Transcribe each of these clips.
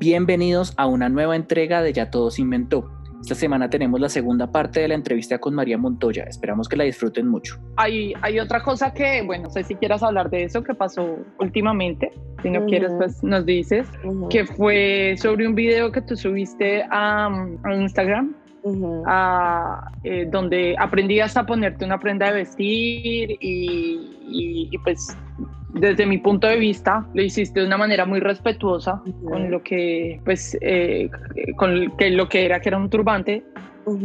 Bienvenidos a una nueva entrega de Ya Todo se inventó. Esta semana tenemos la segunda parte de la entrevista con María Montoya. Esperamos que la disfruten mucho. Hay, hay otra cosa que, bueno, no sé si quieras hablar de eso que pasó últimamente. Si no quieres, pues nos dices. Que fue sobre un video que tú subiste a, Instagram. Eh, donde aprendías a ponerte una prenda de vestir y, y pues desde mi punto de vista, lo hiciste de una manera muy respetuosa con lo que, pues, eh, con que lo que era que era un turbante.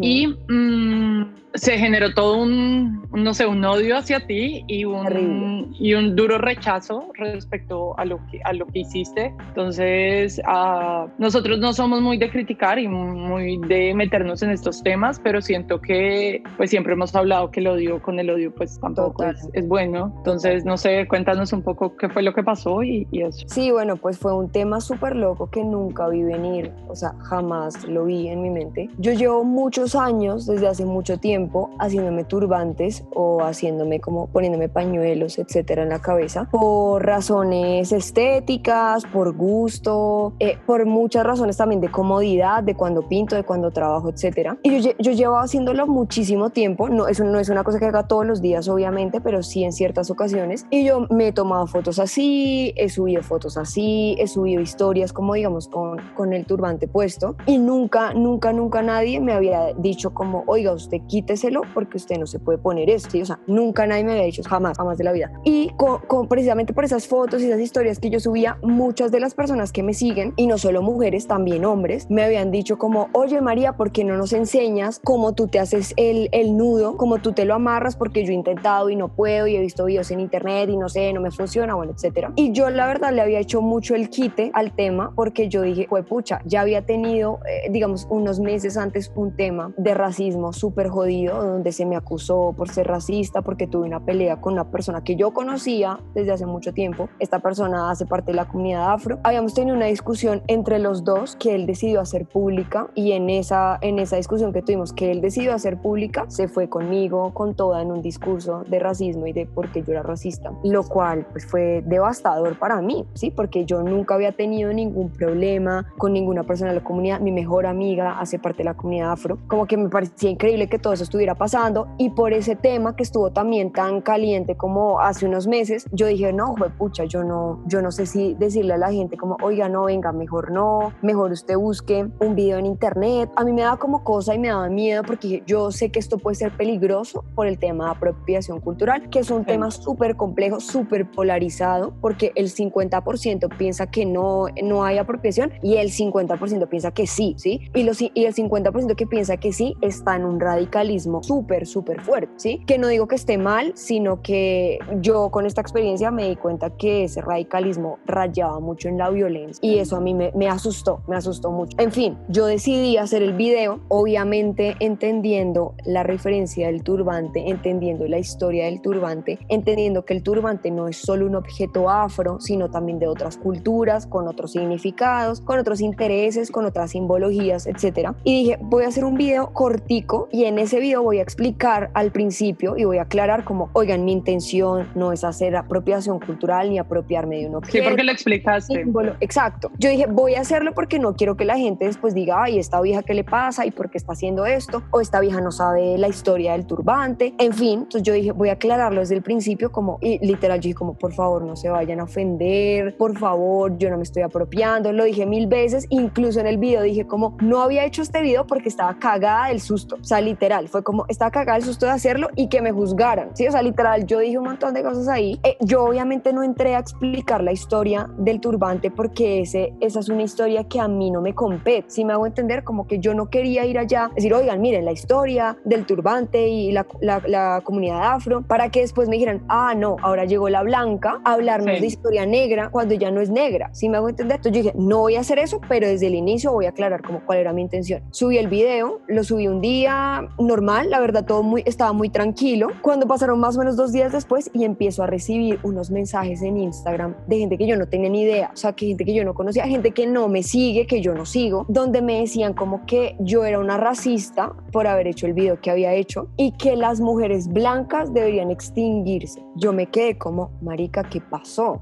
Y mm, se generó todo un, no sé, un odio hacia ti y un, y un duro rechazo respecto a lo que, a lo que hiciste. Entonces, uh, nosotros no somos muy de criticar y muy de meternos en estos temas, pero siento que pues siempre hemos hablado que el odio con el odio pues tampoco es, es, bueno. Entonces, no sé, cuéntanos un poco qué fue lo que pasó y, y eso. Sí, bueno, pues fue un tema súper loco que nunca vi venir, o sea, jamás lo vi en mi mente. Yo llevo muchos años, desde hace mucho tiempo, haciéndome turbantes o haciéndome como poniéndome pañuelos, etcétera, en la cabeza por razones estéticas, por gusto, eh, por muchas razones también de comodidad, de cuando pinto, de cuando trabajo, etcétera. Y yo, yo llevo haciéndolo muchísimo tiempo, no, eso no es una cosa que haga todos los días, obviamente, pero sí en ciertas ocasiones. Y yo me he tomado fotos así, he subido fotos así, he subido historias como digamos con, con el turbante puesto y nunca, nunca, nunca nadie me había dicho como, oiga, usted quite porque usted no se puede poner esto. O sea, nunca nadie me había dicho jamás, jamás de la vida. Y con, precisamente por esas fotos y esas historias que yo subía, muchas de las personas que me siguen, y no solo mujeres, también hombres, me habían dicho como, oye María, ¿por qué no nos enseñas cómo tú te haces el, el nudo, cómo tú te lo amarras? Porque yo he intentado y no puedo y he visto videos en internet y no sé, no me funciona, bueno, etcétera. Y yo la verdad le había hecho mucho el quite al tema porque yo dije, pues pucha, ya había tenido, eh, digamos, unos meses antes un tema de racismo súper jodido donde se me acusó por ser racista porque tuve una pelea con una persona que yo conocía desde hace mucho tiempo. Esta persona hace parte de la comunidad afro. Habíamos tenido una discusión entre los dos que él decidió hacer pública y en esa, en esa discusión que tuvimos que él decidió hacer pública, se fue conmigo con toda en un discurso de racismo y de por qué yo era racista, lo cual pues fue devastador para mí, ¿sí? Porque yo nunca había tenido ningún problema con ninguna persona de la comunidad. Mi mejor amiga hace parte de la comunidad afro. Como que me parecía increíble que todo eso estuviera pasando y por ese tema que estuvo también tan caliente como hace unos meses, yo dije, no, pucha, yo no, yo no sé si decirle a la gente como, oiga, no, venga, mejor no, mejor usted busque un video en internet. A mí me daba como cosa y me daba miedo porque yo sé que esto puede ser peligroso por el tema de apropiación cultural, que es un tema súper complejo, súper polarizado, porque el 50% piensa que no, no hay apropiación y el 50% piensa que sí, ¿sí? Y, los, y el 50% que piensa que sí está en un radicalismo súper, súper fuerte, ¿sí? Que no digo que esté mal, sino que yo con esta experiencia me di cuenta que ese radicalismo rayaba mucho en la violencia y eso a mí me, me asustó, me asustó mucho. En fin, yo decidí hacer el video, obviamente entendiendo la referencia del turbante, entendiendo la historia del turbante, entendiendo que el turbante no es solo un objeto afro, sino también de otras culturas, con otros significados, con otros intereses, con otras simbologías, etc. Y dije, voy a hacer un video cortico y en ese video voy a explicar al principio y voy a aclarar como, oigan, mi intención no es hacer apropiación cultural ni apropiarme de un objeto. Sí, porque lo explicaste. Exacto. Yo dije, voy a hacerlo porque no quiero que la gente después diga, ay, esta vieja, ¿qué le pasa? ¿Y por qué está haciendo esto? O esta vieja no sabe la historia del turbante. En fin, entonces yo dije, voy a aclararlo desde el principio como, y literal, yo dije como, por favor, no se vayan a ofender, por favor, yo no me estoy apropiando. Lo dije mil veces, incluso en el video dije como, no había hecho este video porque estaba cagada del susto. O sea, literal, fue como estaba cagada el susto de hacerlo y que me juzgaran, ¿sí? O sea, literal, yo dije un montón de cosas ahí. Eh, yo obviamente no entré a explicar la historia del turbante porque ese, esa es una historia que a mí no me compete, si me hago entender, como que yo no quería ir allá, decir, oigan, miren la historia del turbante y la, la, comunidad afro, para que después me dijeran, ah, no, ahora llegó la blanca a hablarnos de historia negra cuando ya no es negra, si me hago entender. Entonces yo dije, no voy a hacer eso, pero desde el inicio voy a aclarar como cuál era mi intención. Subí el video, video, lo subí un día normal, la verdad todo muy, estaba muy tranquilo. Cuando pasaron más o menos dos días después y empiezo a recibir unos mensajes en Instagram de gente que yo no tenía ni idea, o sea, que gente que yo no conocía, gente que no me sigue, que yo no sigo, donde me decían como que yo era una racista por haber hecho el video que había hecho y que las mujeres blancas deberían extinguirse. Yo me quedé como, marica, ¿qué pasó?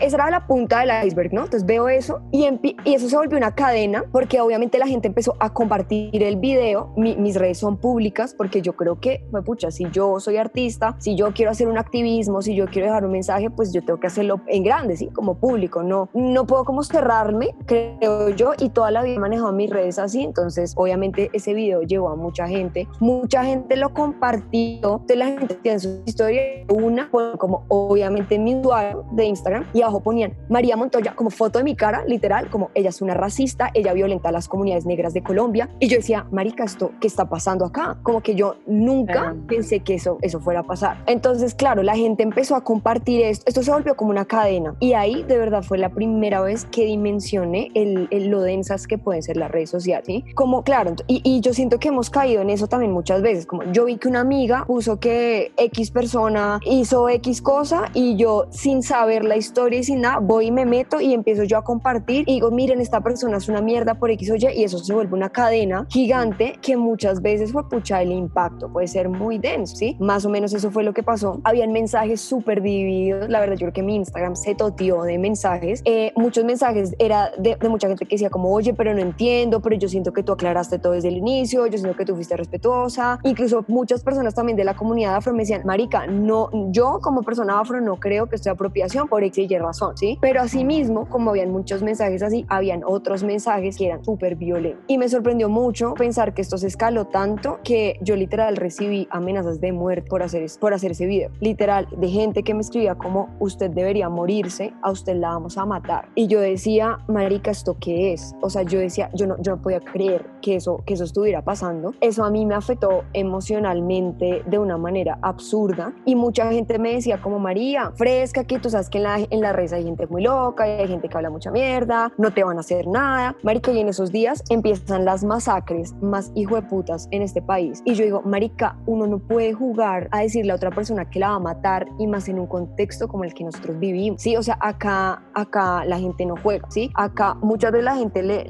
esa era la punta del iceberg, ¿no? Entonces veo eso y, y eso se volvió una cadena porque obviamente la gente empezó a compartir el video. mis redes son públicas porque yo creo que, me pucha, si yo soy artista, si yo quiero hacer un activismo, si yo quiero dejar un mensaje, pues yo tengo que hacerlo en grande, ¿sí? Como público. No, no puedo como cerrarme, creo yo, y toda la vida he manejado mis redes así. Entonces, obviamente, ese video llevó a mucha gente. Mucha gente lo compartió. De la gente tiene su historia. Una, como obviamente en mi usuario de Instagram, y abajo ponían María Montoya como foto de mi cara, literal, como ella es una racista, ella violenta a las comunidades negras de Colombia. Y yo decía, Marica, ¿esto qué está pasando acá? Como que yo nunca pensé que eso, eso fuera a pasar. Entonces, claro, la gente empezó a compartir esto. Esto se volvió como una cadena. Y ahí, de verdad, fue la primera vez que dimensioné el, lo densas que pueden ser las redes sociales. ¿sí? Como, claro, y, y yo siento que hemos caído en eso también muchas veces. Como yo vi que una amiga puso que X persona hizo X cosa y yo, sin saber la historia y sin nada, voy y me meto y empiezo yo a compartir y digo, miren, esta persona es una mierda por X o Y y eso se vuelve una cadena gigante que muchas veces fue el impacto, puede ser muy denso, ¿sí? Más o menos eso fue lo que pasó. Habían mensajes súper divididos, la verdad yo creo que mi Instagram se totió de mensajes. Eh, muchos mensajes era de, mucha gente que decía como, oye, pero no entiendo, pero yo siento que tú aclaraste todo desde el inicio, yo siento que tú fuiste respetuosa. Incluso muchas personas también de la comunidad afro me decían, marica, no, yo como persona afro no creo que esto sea apropiación por X y razón, ¿sí? Pero asimismo, como habían muchos mensajes así, habían otros mensajes que eran súper violentos. Y me sorprendió mucho pensar que esto se escaló tanto que yo literal recibí amenazas de muerte por hacer, por hacer ese video. Literal, de gente que me escribía como, usted debería morirse, a usted la vamos a matar. Y yo decía, marica, ¿esto qué es? O sea, yo decía, yo no, yo no podía creer que eso, que eso estuviera pasando. Eso a mí me afectó emocionalmente de una manera absurda. Y mucha gente me decía como, María, fresca, que tú sabes que en la, en la red hay gente muy loca, hay gente que habla mucha mierda, no te van a hacer nada. Marica, y en esos días empiezan las masacres más hijo de putas en este país. Y yo digo, marica, uno no puede jugar a decirle a otra persona que la va a matar y más en un contexto como el que nosotros vivimos. Sí, o sea, acá, acá la gente no juega, ¿sí? Acá muchas veces la gente le,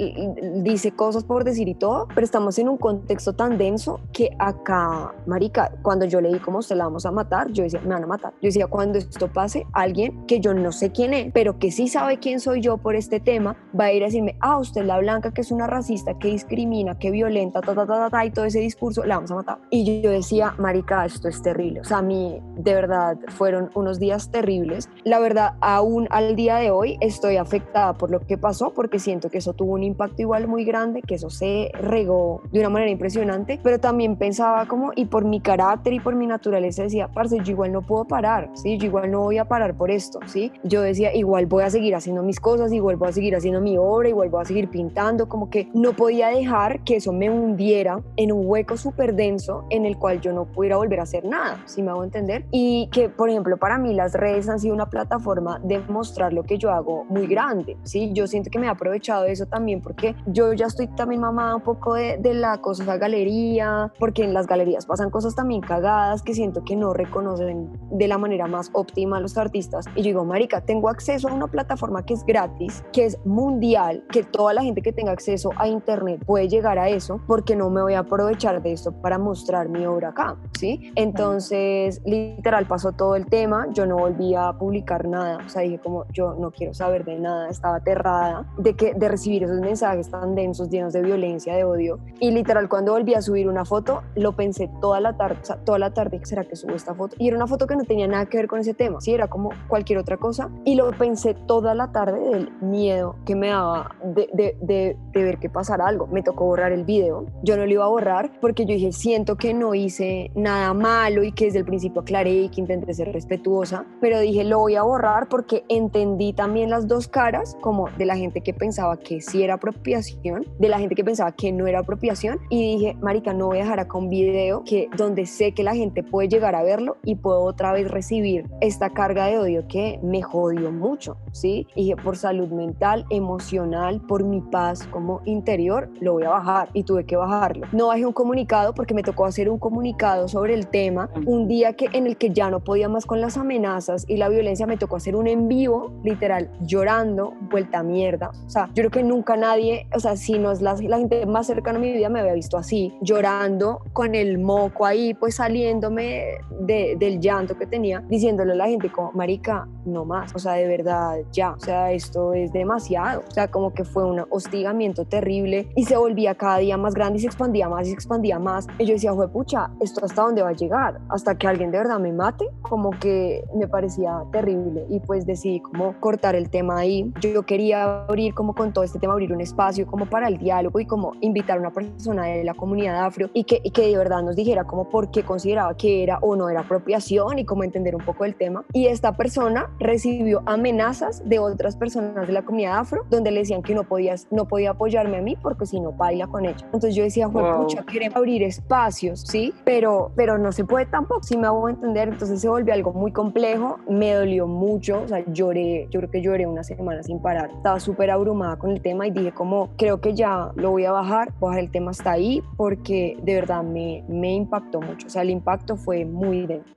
dice cosas por decir y todo, pero estamos en un contexto tan denso que acá, marica, cuando yo leí cómo se la vamos a matar, yo decía, me van a matar. Yo decía, cuando esto pase, alguien que yo no sé quién es, pero que sí sabe quién soy yo por este tema, va a ir a decirme, ah, usted la blanca que es una racista, que discrimina, que violenta, ta, ta, ta, ta, ta y todo ese discurso, la vamos a matar. Y yo decía, marica, esto es terrible. O sea, a mí de verdad fueron unos días terribles. La verdad, aún al día de hoy estoy afectada por lo que pasó porque siento que eso tuvo un impacto igual muy grande, que eso se regó de una manera impresionante, pero también pensaba como, y por mi carácter y por mi naturaleza decía, parce, yo igual no puedo parar, ¿sí? Yo igual no voy a parar por esto, ¿sí? Yo decía, igual voy a seguir haciendo mis cosas, igual voy a seguir haciendo mi obra, igual voy a seguir pintando, como que no podía dejar que eso me hundiera en un hueco súper denso en el cual yo no pudiera volver a hacer nada, si me hago entender. Y que, por ejemplo, para mí las redes han sido una plataforma de mostrar lo que yo hago muy grande, ¿sí? Yo siento que me he aprovechado de eso también porque yo ya estoy también mamada un poco de, de la cosa de galería, porque en las galerías pasan cosas también cagadas que siento que no reconocen de la manera más óptima a los artistas. Y yo digo, marica, tengo acceso a una plataforma que es gratis, que es mundial, que toda la gente que tenga acceso a internet puede llegar a eso, porque no me voy a aprovechar de esto para mostrar mi obra acá, ¿sí? Entonces, literal, pasó todo el tema, yo no volví a publicar nada, o sea, dije como, yo no quiero saber de nada, estaba aterrada de, que, de recibir esos mensajes tan densos, llenos de violencia, de odio, y literal, cuando volví a subir una foto, lo pensé toda la tarde, o sea, toda la tarde, ¿será que subo esta foto? Y era una foto que no tenía nada que ver con ese tema, sí, era como cualquier otra cosa, y lo pensé toda la tarde del miedo que me daba de, de, de, de ver que pasara algo. Me tocó borrar el video, yo no lo iba a borrar porque yo dije, siento que no hice nada malo y que desde el principio aclaré y que intenté ser respetuosa, pero dije, lo voy a borrar porque entendí también las dos caras, como de la gente que pensaba que sí era apropiación, de la gente que pensaba que no era apropiación, y dije, marica, no voy a dejar acá un video que donde sé que la gente puede llegar a verlo y puedo otra vez recibir esta carga de odio que me jodió mucho, ¿sí? Y dije, por salud mental, emocional, por mi paz como interior, lo voy a bajar. Y tuve que bajarlo. No bajé un comunicado porque me tocó hacer un comunicado sobre el tema un día que en el que ya no podía más con las amenazas y la violencia me tocó hacer un en vivo, literal, llorando, vuelta a mierda. O sea, yo creo que nunca nadie, o sea, si no es la, la gente más cercana a mi vida me había visto así, llorando con el moco ahí, pues saliéndome de, del llanto que tenía, diciéndole a la gente como, marica, no más, o sea, de verdad, ya, o sea, esto es demasiado, o sea, como que fue un hostigamiento terrible y se volvía cada día más grande y se expandía más y se expandía más. Y yo decía, pucha, ¿esto hasta dónde va a llegar? Hasta que alguien de verdad me mate, como que me parecía terrible y pues decidí como cortar el tema ahí. Yo quería abrir como con todo este tema, abrir un espacio como para el diálogo y como invitar a una persona de la comunidad afro y que, y que de verdad nos dijera como por qué consideraba que era o no era apropiación y como entender un poco el tema. Y esta persona recibió amenazas de otras personas de la comunidad afro donde le decían que no, podías, no podía apoyarme a mí porque si no baila con ella. Entonces yo decía, wow. pucha, queremos abrir espacios, ¿sí? Pero, pero no se puede tampoco, si me hago entender. Entonces se volvió algo muy complejo, me dolió mucho, o sea, lloré, yo creo que lloré una semana sin parar. Estaba súper abrumada con el tema y dije como, creo que ya lo voy a bajar, bajar el tema hasta ahí porque de verdad me, me impactó mucho. O sea, el impacto fue muy denso.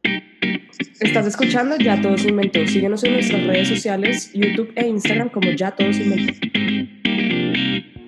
Estás escuchando Ya Todos Inventó. Síguenos en nuestras redes sociales, YouTube e Instagram como Ya Todos Inventó.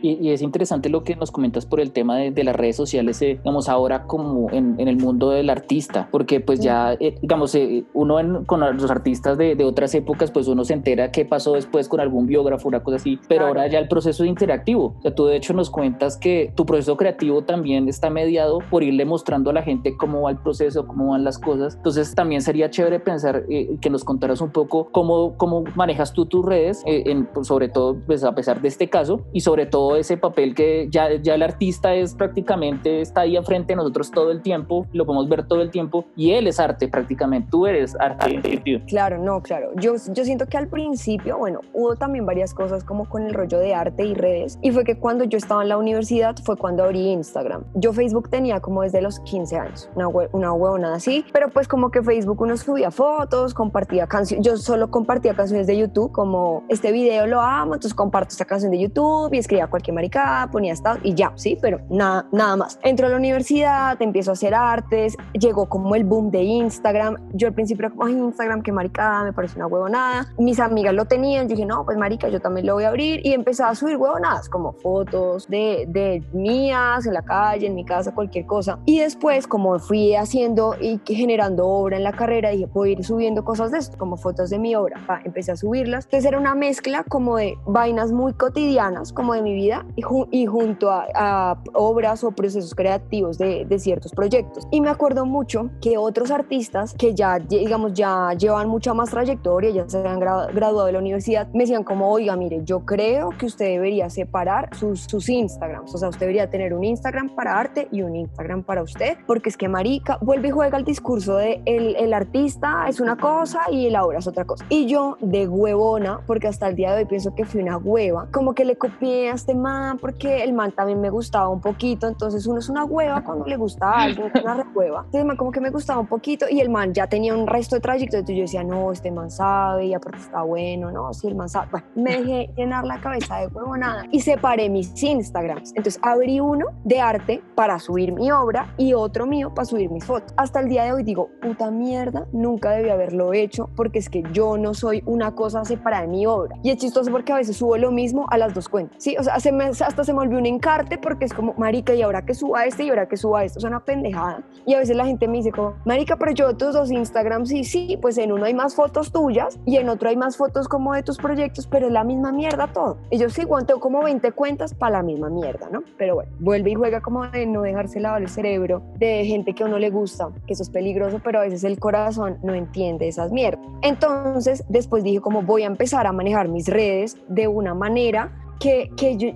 Y, es interesante lo que nos comentas por el tema de, las redes sociales, eh, digamos, ahora como en, el mundo del artista, porque pues ya, eh, digamos, eh, uno con los artistas de, otras épocas, pues uno se entera qué pasó después con algún biógrafo, una cosa así, pero ahora ya el proceso es interactivo. O sea, tú de hecho nos cuentas que tu proceso creativo también está mediado por irle mostrando a la gente cómo va el proceso, cómo van las cosas. Entonces también sería chévere pensar que nos contaras un poco cómo, cómo manejas tú tus redes, en, sobre todo, pues a pesar de este caso, y sobre todo ese papel que ya, ya el artista es prácticamente, está ahí enfrente de nosotros todo el tiempo, lo podemos ver todo el tiempo y él es arte prácticamente, tú eres arte. Claro, no, claro. Yo, yo siento que al principio, bueno, hubo también varias cosas como con el rollo de arte y redes y fue que cuando yo estaba en la universidad fue cuando abrí Instagram. Yo Facebook tenía como desde los 15 años, una, una huevona así, pero pues como que Facebook uno subía fotos, compartía canciones, yo solo compartía canciones de YouTube, como este video lo amo, entonces comparto esta canción de YouTube y escribía cualquier maricada, ponía estado y ya, sí, pero nada, nada más. Entro a la universidad, empiezo a hacer artes, llegó como el boom de Instagram. Yo al principio era como, ay, Instagram, qué maricada, me parece una huevonada. Mis amigas lo tenían, yo dije, no, pues marica, yo también lo voy a abrir y empezaba a subir huevonadas, como fotos de, de mías en la calle, en mi casa, cualquier cosa. Y después, como fui haciendo y generando obra en la carrera, dije, voy a ir subiendo cosas de esto, como fotos de mi obra. empecé a subirlas. Entonces era una mezcla como de vainas muy cotidianas, como de mi vida, y, junto a, obras o procesos creativos de, ciertos proyectos. Y me acuerdo mucho que otros artistas que ya, digamos, ya llevan mucha más trayectoria, ya se han graduado de la universidad, me decían como, oiga, mire, yo creo que usted debería separar sus, sus Instagrams, o sea, usted debería tener un Instagram para arte y un Instagram para usted, porque es que marica, vuelve y juega el discurso de el, el artista es una cosa y la obra es otra cosa. Y yo de huevona, porque hasta el día de hoy pienso que fui una hueva, como que le copié a este man porque el man también me gustaba un poquito, entonces uno es una hueva cuando le gusta algo, una hueva. Entonces el man como que me gustaba un poquito y el man ya tenía un resto de trayecto, entonces yo decía, no, este man sabe y aparte está bueno, no, sí, el man sabe. Bueno, me dejé llenar la cabeza de huevo nada y separé mis Instagrams. Entonces abrí uno de arte para subir mi obra y otro mío para subir mis fotos. Hasta el día de hoy digo, puta mierda, nunca debí haberlo hecho porque es que yo no soy una cosa separada de mi obra. Y es chistoso porque a veces subo lo mismo a las dos cuentas. Sí, o sea, se me, hasta se me volvió un encarte porque es como, marica, y ahora que suba este y ahora que suba esto, es una pendejada. Y a veces la gente me dice como, marica, pero yo tus dos Instagram sí, sí, pues en uno hay más fotos tuyas y en otro hay más fotos como de tus proyectos, pero es la misma mierda todo. Y yo sí, tengo como 20 cuentas para la misma mierda, ¿no? Pero bueno, vuelve y juega como de no dejarse lavar el cerebro de gente que a uno le gusta, que eso es peligroso, pero a veces el corazón no entiende esas mierdas. Entonces, después dije como voy a empezar a manejar mis redes de una manera que,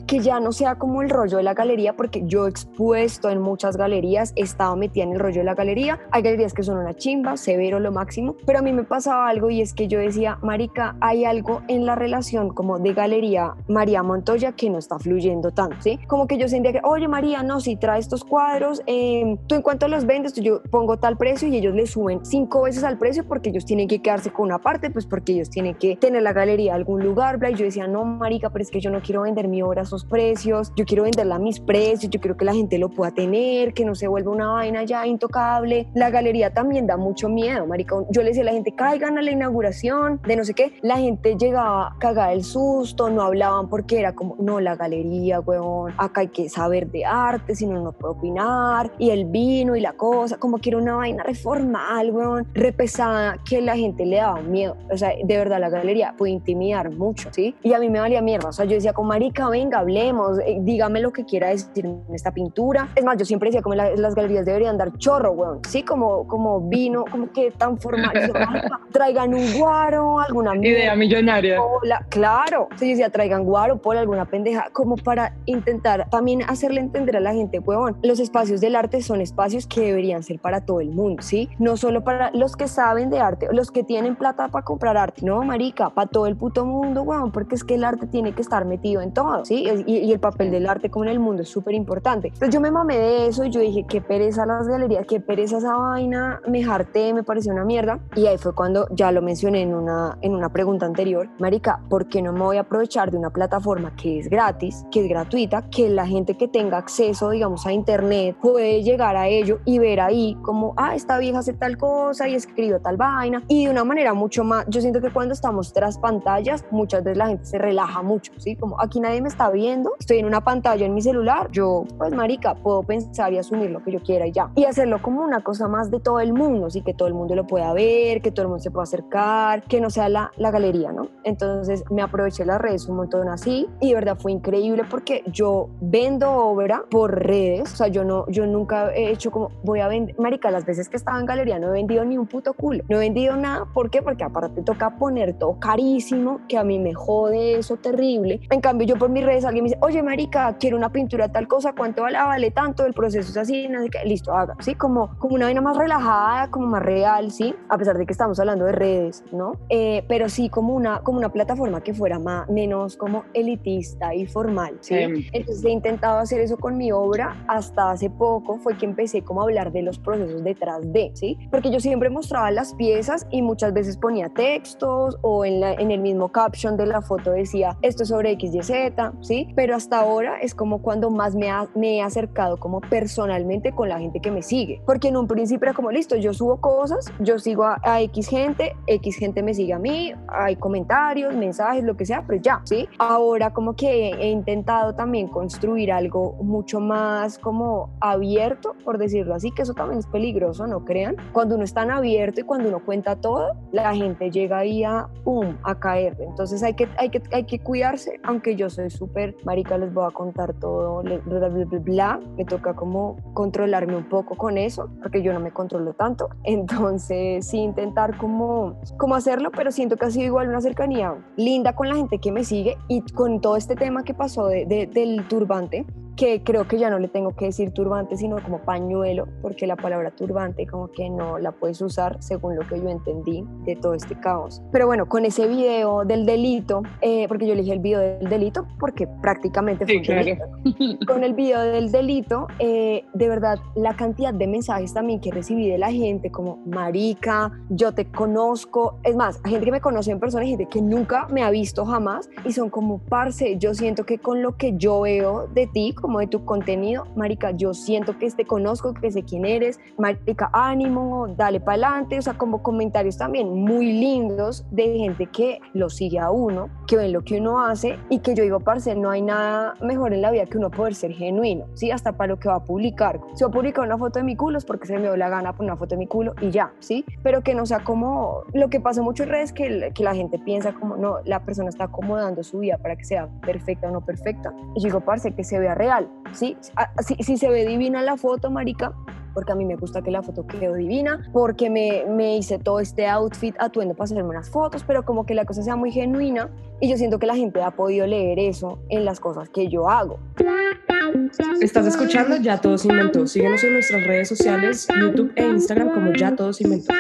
que, ya no sea como el rollo de la galería, porque yo he expuesto en muchas galerías, he estado metida en el rollo de la galería. Hay galerías que son una chimba, severo lo máximo, pero a mí me pasaba algo y es que yo decía, Marica, hay algo en la relación como de galería María Montoya que no está fluyendo tanto, ¿sí? Como que yo sentía que, oye María, no, si trae estos cuadros, em, tú en cuanto los vendes, yo pongo tal precio y ellos le suben cinco veces al precio porque ellos tienen que quedarse con una parte, pues porque ellos tienen que tener la galería en algún lugar, bla, y yo decía, no, Marica, pero es que yo no quiero quiero vender mi obra a esos precios, yo quiero venderla a mis precios, yo quiero que la gente lo pueda tener, que no se vuelva una vaina ya intocable. La galería también da mucho miedo, marica. Yo le decía a la gente, caigan a la inauguración de no sé qué. La gente llegaba cagada el susto, no hablaban porque era como, no, la galería, weón, acá hay que saber de arte, si no, no puedo opinar. Y el vino y la cosa, como que era una vaina reformal, weón, repesada, que la gente le daba miedo. O sea, de verdad, la galería puede intimidar mucho, ¿sí? Y a mí me valía mierda. O sea, yo decía, como marica, venga, hablemos, eh, dígame lo que quiera decir en esta pintura. Es más, yo siempre decía, como las galerías deberían dar chorro, weón. Sí, como, como vino, como que tan formal. traigan un guaro, alguna idea millonaria. Claro. Entonces yo decía, traigan guaro, por alguna pendeja, como para intentar también hacerle entender a la gente, weón, los espacios del arte son espacios que deberían ser para todo el mundo, ¿sí? No solo para los que saben de arte, los que tienen plata para comprar arte, no, marica, para todo el puto mundo, weón, porque es que el arte tiene que estar metido en todo, ¿sí? Y, y el papel del arte como en el mundo es súper importante. Entonces yo me mamé de eso y yo dije, qué pereza las galerías, qué pereza esa vaina, me harté, me pareció una mierda. Y ahí fue cuando ya lo mencioné en una, en una pregunta anterior, marica, ¿por qué no me voy a aprovechar de una plataforma que es gratis, que es gratuita, que la gente que tenga acceso, digamos, a internet puede llegar a ello y ver ahí como, ah, esta vieja hace tal cosa y escribió tal vaina y de una manera mucho más, yo siento que cuando estamos tras pantallas, muchas veces la gente se relaja mucho, ¿sí? Como aquí nadie me está viendo, estoy en una pantalla en mi celular, yo, pues, marica, puedo pensar y asumir lo que yo quiera y ya. Y hacerlo como una cosa más de todo el mundo, así que todo el mundo lo pueda ver, que todo el mundo se pueda acercar, que no sea la, la galería, ¿no? Entonces me aproveché las redes un montón así y de verdad fue increíble porque yo vendo obra por redes, o sea, yo no, yo nunca he hecho como, voy a vender, marica, las veces que estaba en galería no he vendido ni un puto culo, no he vendido nada, ¿por qué? Porque aparte toca poner todo carísimo, que a mí me jode eso terrible. En cambio, yo por mis redes alguien me dice, oye, marica, quiero una pintura tal cosa, ¿cuánto vale? Ah, vale tanto, el proceso es así, no sé qué, listo, haga, ¿sí? Como, como una vaina más relajada, como más real, ¿sí? A pesar de que estamos hablando de redes, ¿no? Eh, pero sí como una, como una plataforma que fuera más, menos como elitista y formal, ¿sí? Entonces he intentado hacer eso con mi obra hasta hace poco fue que empecé como a hablar de los procesos detrás de, ¿sí? Porque yo siempre mostraba las piezas y muchas veces ponía textos o en, la, en el mismo caption de la foto decía esto es sobre X, Y, Z, ¿sí? Pero hasta ahora es como cuando más me, me he acercado como personalmente con la gente que me sigue. Porque en un principio era como, listo, yo subo cosas, yo sigo a, a X gente, X gente me sigue a mí, hay comentarios, mensajes, lo que sea, pero ya, ¿sí? Ahora como que he intentado también construir algo mucho más como abierto, por decirlo así, que eso también es peligroso, no crean. Cuando uno es tan abierto y cuando uno cuenta todo, la gente llega ahí a, pum, a caer. Entonces hay que, hay que, hay que cuidarse, aunque yo soy súper, marica, les voy a contar todo, bla, bla, bla, bla, me toca como controlarme un poco con eso, porque yo no me controlo tanto. Entonces sí intentar como, como hacerlo, pero siento que ha sido igual una cercanía linda con la gente que me sigue y con todo este tema que pasó de, de, del turbante que creo que ya no le tengo que decir turbante, sino como pañuelo, porque la palabra turbante como que no la puedes usar según lo que yo entendí de todo este caos. Pero bueno, con ese video del delito, eh, porque yo elegí el video del delito porque prácticamente fue sí, Con el video del delito, eh, de verdad, la cantidad de mensajes también que recibí de la gente, como marica, yo te conozco, es más, gente que me conoce en persona, gente que nunca me ha visto jamás, y son como, parce, yo siento que con lo que yo veo de ti, como de tu contenido, marica, yo siento que te conozco, que sé quién eres, marica, ánimo, dale para adelante, o sea, como comentarios también muy lindos de gente que lo sigue a uno, que ven lo que uno hace y que yo digo, parce, no hay nada mejor en la vida que uno poder ser genuino, ¿sí? Hasta para lo que va a publicar. Si va a publicar una foto de mi culo es porque se me dio la gana poner una foto de mi culo y ya, ¿sí? Pero que no sea como, lo que pasa mucho en redes que, que la gente piensa como, no, la persona está acomodando su vida para que sea perfecta o no perfecta. Y yo digo, parce, que se vea real ¿sí? Si, si se ve divina la foto, marica, porque a mí me gusta que la foto quede divina, porque me, me, hice todo este outfit, atuendo para hacerme unas fotos, pero como que la cosa sea muy genuina y yo siento que la gente ha podido leer eso en las cosas que yo hago. Estás escuchando Ya Todos Inventó. Síguenos en nuestras redes sociales, YouTube e Instagram como Ya Todos Inventó.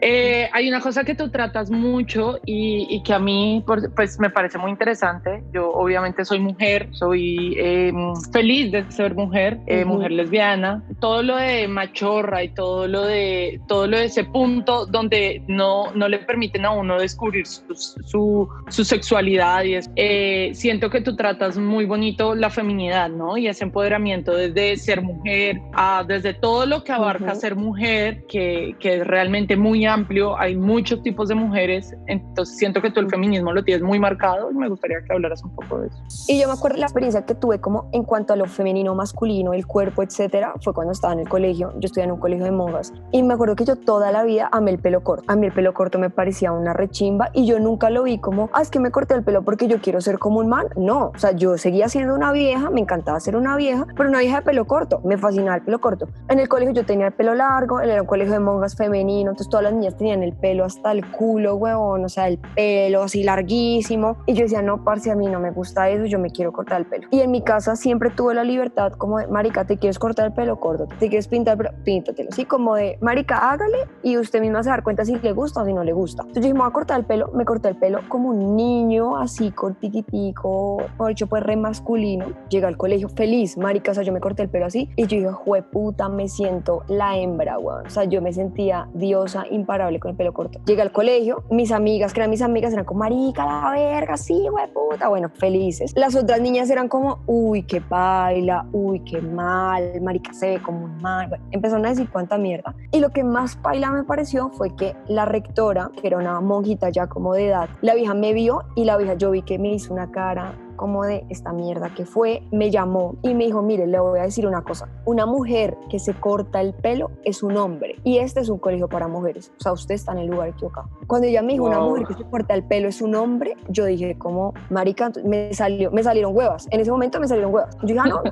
Eh, hay una cosa que tú tratas mucho y, que a mí pues me parece muy interesante. Yo obviamente soy mujer, soy em, feliz de ser mujer, eh, mujer lesbiana. Todo lo de machorra y todo lo de todo lo de ese punto donde no, no le permiten a uno descubrir su, su, sexualidad y es, eh, siento que tú tratas muy bonito la feminidad, ¿no? Y ese empoderamiento desde ser mujer, a, desde todo lo que abarca ser mujer, que, que es realmente muy amplio, hay muchos tipos de mujeres, entonces siento que tú el feminismo lo tienes muy marcado y me gustaría que hablaras un poco de eso. Y yo me acuerdo la experiencia que tuve como en cuanto a lo femenino, masculino, el cuerpo, etcétera, fue cuando estaba en el colegio, yo estudié en un colegio de monjas y me acuerdo que yo toda la vida amé el pelo corto, a mí el pelo corto me parecía una rechimba y yo nunca lo vi como, ah, es que me corté el pelo porque yo quiero ser como un man, no, o sea, yo seguía siendo una vieja, me encantaba ser una vieja, pero una vieja de pelo corto, me fascinaba el pelo corto. En el colegio yo tenía el pelo largo, era un colegio de monjas femenino, entonces todas las niñas tenían el pelo hasta el culo, huevón, o sea, el pelo así larguísimo. Y yo decía, no, parce, a mí no me gusta eso, yo me quiero cortar el pelo. Y en mi casa siempre tuve la libertad como de, marica, ¿te quieres cortar el pelo? corto ¿Te quieres pintar el pelo? Píntatelo. Así como de, marica, hágale y usted misma se dar cuenta si le gusta o si no le gusta. Entonces yo dije, me voy a cortar el pelo. Me corté el pelo como un niño, así cortiquitico, por hecho, pues re masculino. Llega al colegio feliz, marica, o sea, yo me corté el pelo así. Y yo dije, jue puta, me siento la hembra, weón. O sea, yo me sentía diosa imparable con el pelo corto. Llegué al colegio, mis amigas, que eran mis amigas, eran como, marica, la verga, sí, güey, puta. Bueno, felices. Las otras niñas eran como, uy, qué baila, uy, qué mal, marica se ve como un mal. Bueno, empezaron a decir cuánta mierda. Y lo que más baila me pareció fue que la rectora, que era una monjita ya como de edad, la vieja me vio y la vieja yo vi que me hizo una cara como de esta mierda que fue, me llamó y me dijo, mire, le voy a decir una cosa, una mujer que se corta el pelo es un hombre y este es un colegio para mujeres, o sea, usted está en el lugar equivocado. Cuando ella me dijo, una mujer que se corta el pelo es un hombre, yo dije, como, marica, me, salió, me salieron huevas, en ese momento me salieron huevas. Yo dije, ah, no,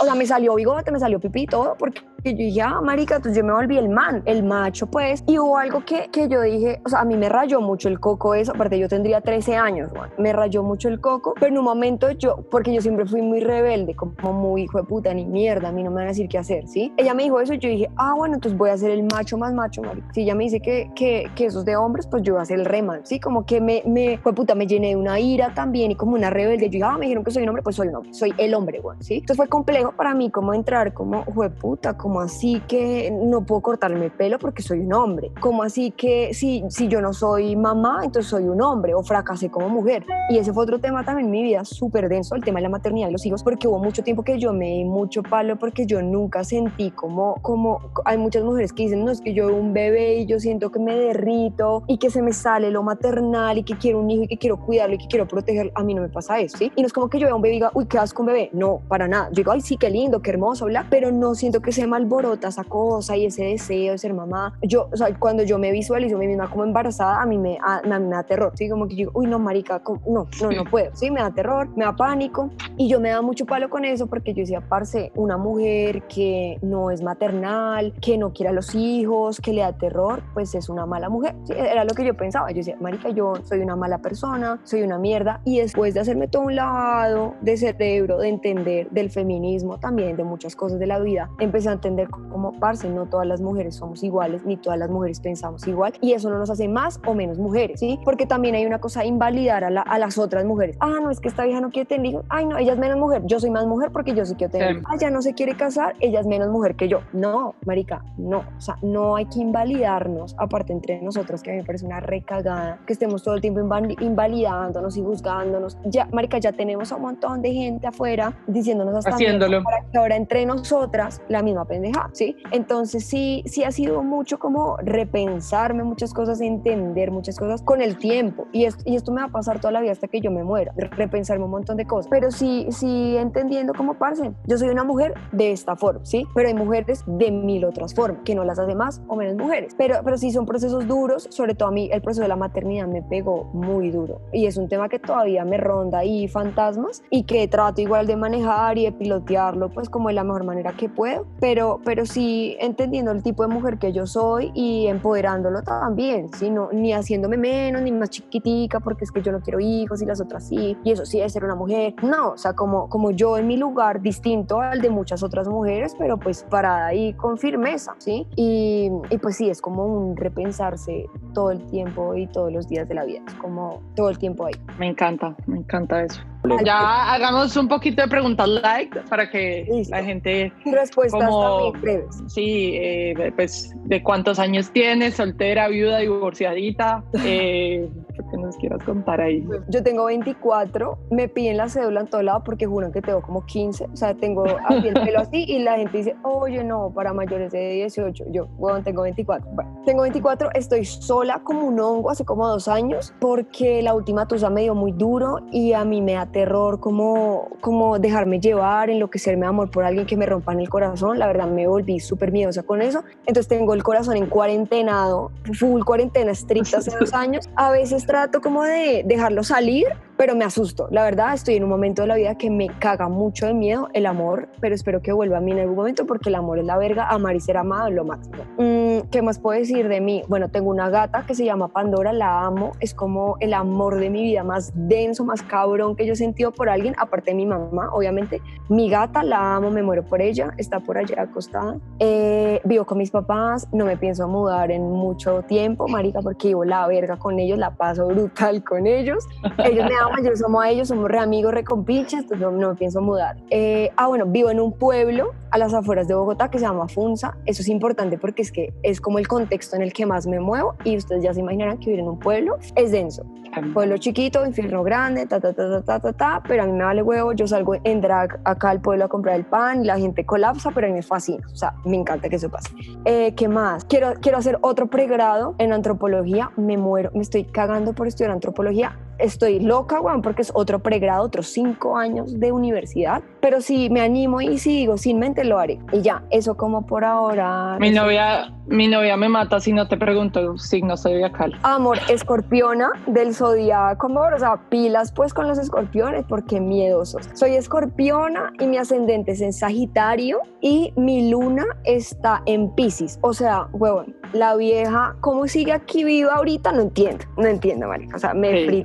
o sea, me salió bigote, me salió pipí, todo, porque yo dije, ah, marica, entonces yo me volví el man, el macho, pues, y hubo algo que, que yo dije, o sea, a mí me rayó mucho el coco eso, aparte yo tendría 13 años, me rayó mucho el coco, pero en un momento yo, porque yo siempre fui muy rebelde, como muy hijo de puta, ni mierda, a mí no me van a decir qué hacer, ¿sí? Ella me dijo eso y yo dije, ah, bueno, entonces voy a ser el macho más macho, marica. Si ella me dice que, que, que eso es de hombres, pues yo voy a ser el reman, ¿sí? Como que me, me, fue puta, me llené de una ira también y como una rebelde. Yo dije, ah, me dijeron que soy un hombre, pues soy un hombre, soy el hombre, güey, ¿sí? Entonces fue complejo para mí como entrar, como, fue puta, como así que no puedo cortarme el pelo porque soy un hombre, como así que si, si yo no soy mamá, entonces soy un hombre o fracasé como mujer. Y ese fue otro tema también en mi vida súper denso el tema de la maternidad de los hijos, porque hubo mucho tiempo que yo me di mucho palo porque yo nunca sentí como, como hay muchas mujeres que dicen, no, es que yo un bebé y yo siento que me derrito y que se me sale lo maternal y que quiero un hijo y que quiero cuidarlo y que quiero protegerlo. A mí no me pasa eso, ¿sí? Y no es como que yo vea un bebé y diga, uy, ¿qué haces con bebé? No, para nada. Yo digo, ay, sí, qué lindo, qué hermoso, bla, pero no siento que se me alborota esa cosa y ese deseo de ser mamá. Yo, o sea, cuando yo me visualizo a mí misma como embarazada, a mí me, a, me da terror, ¿sí? Como que yo uy, no, marica, no, no, no puedo, ¿sí? Me da terror, me da pánico y yo me da mucho palo con eso porque yo decía, parce, una mujer que no es maternal, que no quiere a los hijos, que le da terror, pues es una mala mujer. era lo que yo pensaba. Yo decía, marica, yo soy una mala persona, soy una mierda. Y después de hacerme todo un lavado de cerebro, de entender del feminismo también, de muchas cosas de la vida, empecé a entender como, parce, no todas las mujeres somos iguales, ni todas las mujeres pensamos igual. Y eso no nos hace más o menos mujeres, ¿sí? Porque también hay una cosa, invalidar a, a las otras mujeres. Ah, no, es que esta vieja no quiere tener hijos. Ay, no, ella es menos mujer. Yo soy más mujer porque yo sí quiero tener. Ah, ya no se quiere casar, ella es menos mujer que yo. No, marica, no. O sea, no hay que invalidarnos, aparte entre nosotros, que a mí me parece una recagada, que estemos todo el tiempo invalidándonos y juzgándonos. Ya, marica, ya tenemos a un montón de gente afuera diciéndonos hasta Haciéndolo. para que ahora entre nosotras la misma pendeja, ¿sí? Entonces sí, sí ha sido mucho como repensarme muchas cosas, entender muchas cosas con el tiempo. Y, esto, y esto me va a pasar toda la vida hasta que yo me muera, repensarme un montón de cosas. Pero sí, sí entendiendo como parce, yo soy una mujer de esta forma, ¿sí? Pero hay mujeres de mil otras formas, que no las hace más o menos mujeres. Pero, pero sí son procesos duros, sobre todo a mí el proceso de la maternidad me pegó muy duro. Y es un tema que todavía me ronda ahí fantasmas y que trato igual de manejar y de pilotearlo pues como de la mejor manera que puedo. Pero pero, sí entendiendo el tipo de mujer que yo soy y empoderándolo también, sino ni haciéndome menos ni más chiquitica porque es que yo no quiero hijos y las otras sí, y eso sí es ser una mujer. No, o sea, como, como yo en mi lugar distinto al de muchas otras mujeres, pero pues parada ahí con firmeza, ¿sí? Y, y pues sí, es como un repensarse todo el tiempo y todos los días de la vida, es como todo el tiempo ahí. Me encanta, me encanta eso. Ya hagamos un poquito de preguntas like para que la gente... Respuestas como, breves. Sí, eh, pues de cuántos años tienes, soltera, viuda, divorciadita, eh, que nos quieras contar ahí. Yo tengo 24, me piden la cédula en todo lado porque juran que tengo como 15, o sea, tengo el pelo así y la gente dice, oye, no, para mayores de 18, yo, bueno, tengo 24. Bueno, tengo 24, estoy sola como un hongo hace como dos años porque la última tusa me dio muy duro y a mí me da terror como, como dejarme llevar, enloquecerme de amor por alguien que me rompa en el corazón, la verdad me volví súper miedosa con eso, entonces tengo el corazón en cuarentenado, full cuarentena estricta hace dos años, a veces trato como de dejarlo salir, pero me asusto. La verdad, estoy en un momento de la vida que me caga mucho de miedo el amor, pero espero que vuelva a mí en algún momento porque el amor es la verga, amar y ser amado es lo máximo. Mm, ¿Qué más puedo decir de mí? Bueno, tengo una gata que se llama Pandora, la amo, es como el amor de mi vida más denso, más cabrón que yo he sentido por alguien, aparte de mi mamá, obviamente. Mi gata la amo, me muero por ella, está por allá acostada. Eh, vivo con mis papás, no me pienso mudar en mucho tiempo, marica, porque vivo la verga con ellos, la paso brutal con ellos. Ellos me aman, yo somos a ellos, somos re amigos, re compinches, entonces no, no, me pienso mudar. Eh, ah, bueno, vivo en un pueblo a las afueras de Bogotá que se llama Funza. Eso es importante porque es que es como el contexto en el que más me muevo y ustedes ya se imaginarán que vivir en un pueblo es denso. Pueblo chiquito, infierno grande, ta, ta, ta, ta, ta, ta, ta, pero a mí me vale huevo, yo salgo en drag acá al pueblo a comprar el pan y la gente colapsa, pero a mí me fascina, o sea, me encanta que eso pase. Eh, ¿Qué más? Quiero, quiero hacer otro pregrado en antropología, me muero, me estoy cagando por estudiar antropología, estoy loca, weón, porque es otro pregrado, otros cinco años de universidad, pero si me animo y si digo sin mente lo haré. Y ya, eso como por ahora. Mi novia, mi novia me mata si no te pregunto signo zodiacal. Amor, escorpiona del zodiaco, amor, o sea, pilas pues con los escorpiones porque miedosos. Soy escorpiona y mi ascendente es en Sagitario y mi luna está en Pisces. O sea, huevón, la vieja, ¿cómo sigue aquí viva ahorita? No entiendo, no entiendo, marica. O sea, me sí,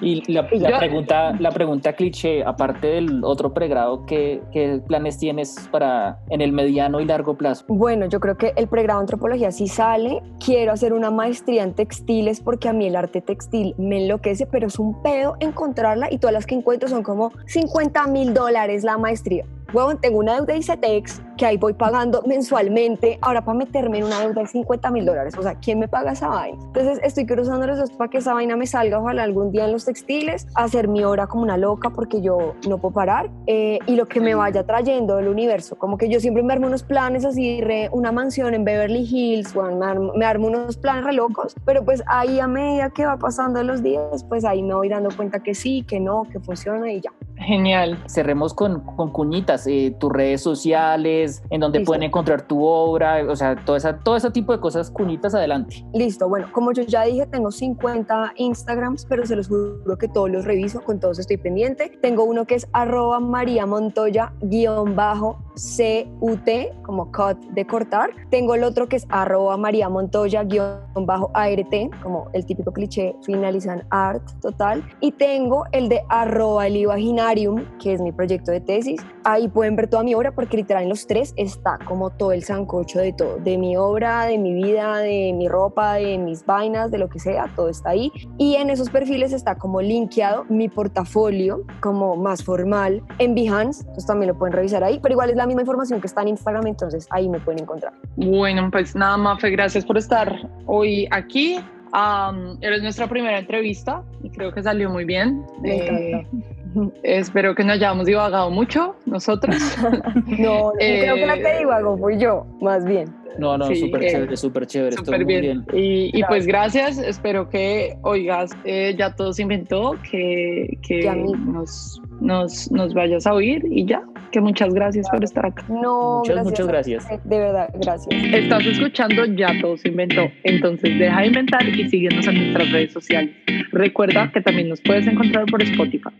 Y la, la pregunta, la pregunta cliché, aparte del otro pregrado, ¿qué, ¿qué, planes tienes para en el mediano y largo plazo? Bueno, yo creo que el pregrado de antropología sí sale. Quiero hacer una maestría en textiles porque a mí el arte textil me enloquece, pero es un pedo encontrarla y todas las que encuentro son como 50 mil dólares la maestría. Bueno, tengo una deuda de ICETEX que ahí voy pagando mensualmente. Ahora para meterme en una deuda de 50 mil dólares, o sea, ¿quién me paga esa vaina? Entonces estoy cruzando los dos para que esa vaina me salga, ojalá algún día en los textiles, hacer mi hora como una loca porque yo no puedo parar eh, y lo que me vaya trayendo del universo. Como que yo siempre me armo unos planes así, re, una mansión en Beverly Hills, bueno, me, armo, me armo unos planes re locos, pero pues ahí a medida que va pasando los días, pues ahí me voy dando cuenta que sí, que no, que funciona y ya. Genial. Cerremos con, con cuñitas, eh, tus redes sociales, en donde pueden encontrar tu obra, o sea, todo, esa, todo ese tipo de cosas, cuñitas, adelante. Listo, bueno, como yo ya dije, tengo 50 Instagrams, pero se los juro que todos los reviso, con todos estoy pendiente. Tengo uno que es arroba María Montoya guion bajo CUT, como cut de cortar. Tengo el otro que es arroba María Montoya guion bajo ART, como el típico cliché, finalizan art total. Y tengo el de arroba el Imaginarium, que es mi proyecto de tesis. Ahí pueden ver toda mi obra porque literal en los tres está como todo el sancocho de todo, de mi obra, de mi vida, de mi ropa, de mis vainas, de lo que sea, todo está ahí. Y en esos perfiles está como linkeado mi portafolio, como más formal, en Behance, entonces también lo pueden revisar ahí, pero igual es la misma información que está en Instagram, entonces ahí me pueden encontrar. Bueno, pues nada, Mafe, gracias por estar hoy aquí. Um, eres nuestra primera entrevista y creo que salió muy bien. Me Espero que no hayamos divagado mucho nosotros. no, creo que la que divagó fui yo, más bien. No, no, súper chévere, súper chévere. Súper bien. Y, y, pues gracias, espero que oigas, eh, ya todo se inventó, que, que nos, nos, nos, vayas a oír y ya, que muchas gracias por estar acá. No, muchas, gracias muchas gracias. De verdad, gracias. Estás escuchando Ya todo se inventó, entonces deja de inventar y síguenos en nuestras redes sociales. Recuerda que también nos puedes encontrar por Spotify.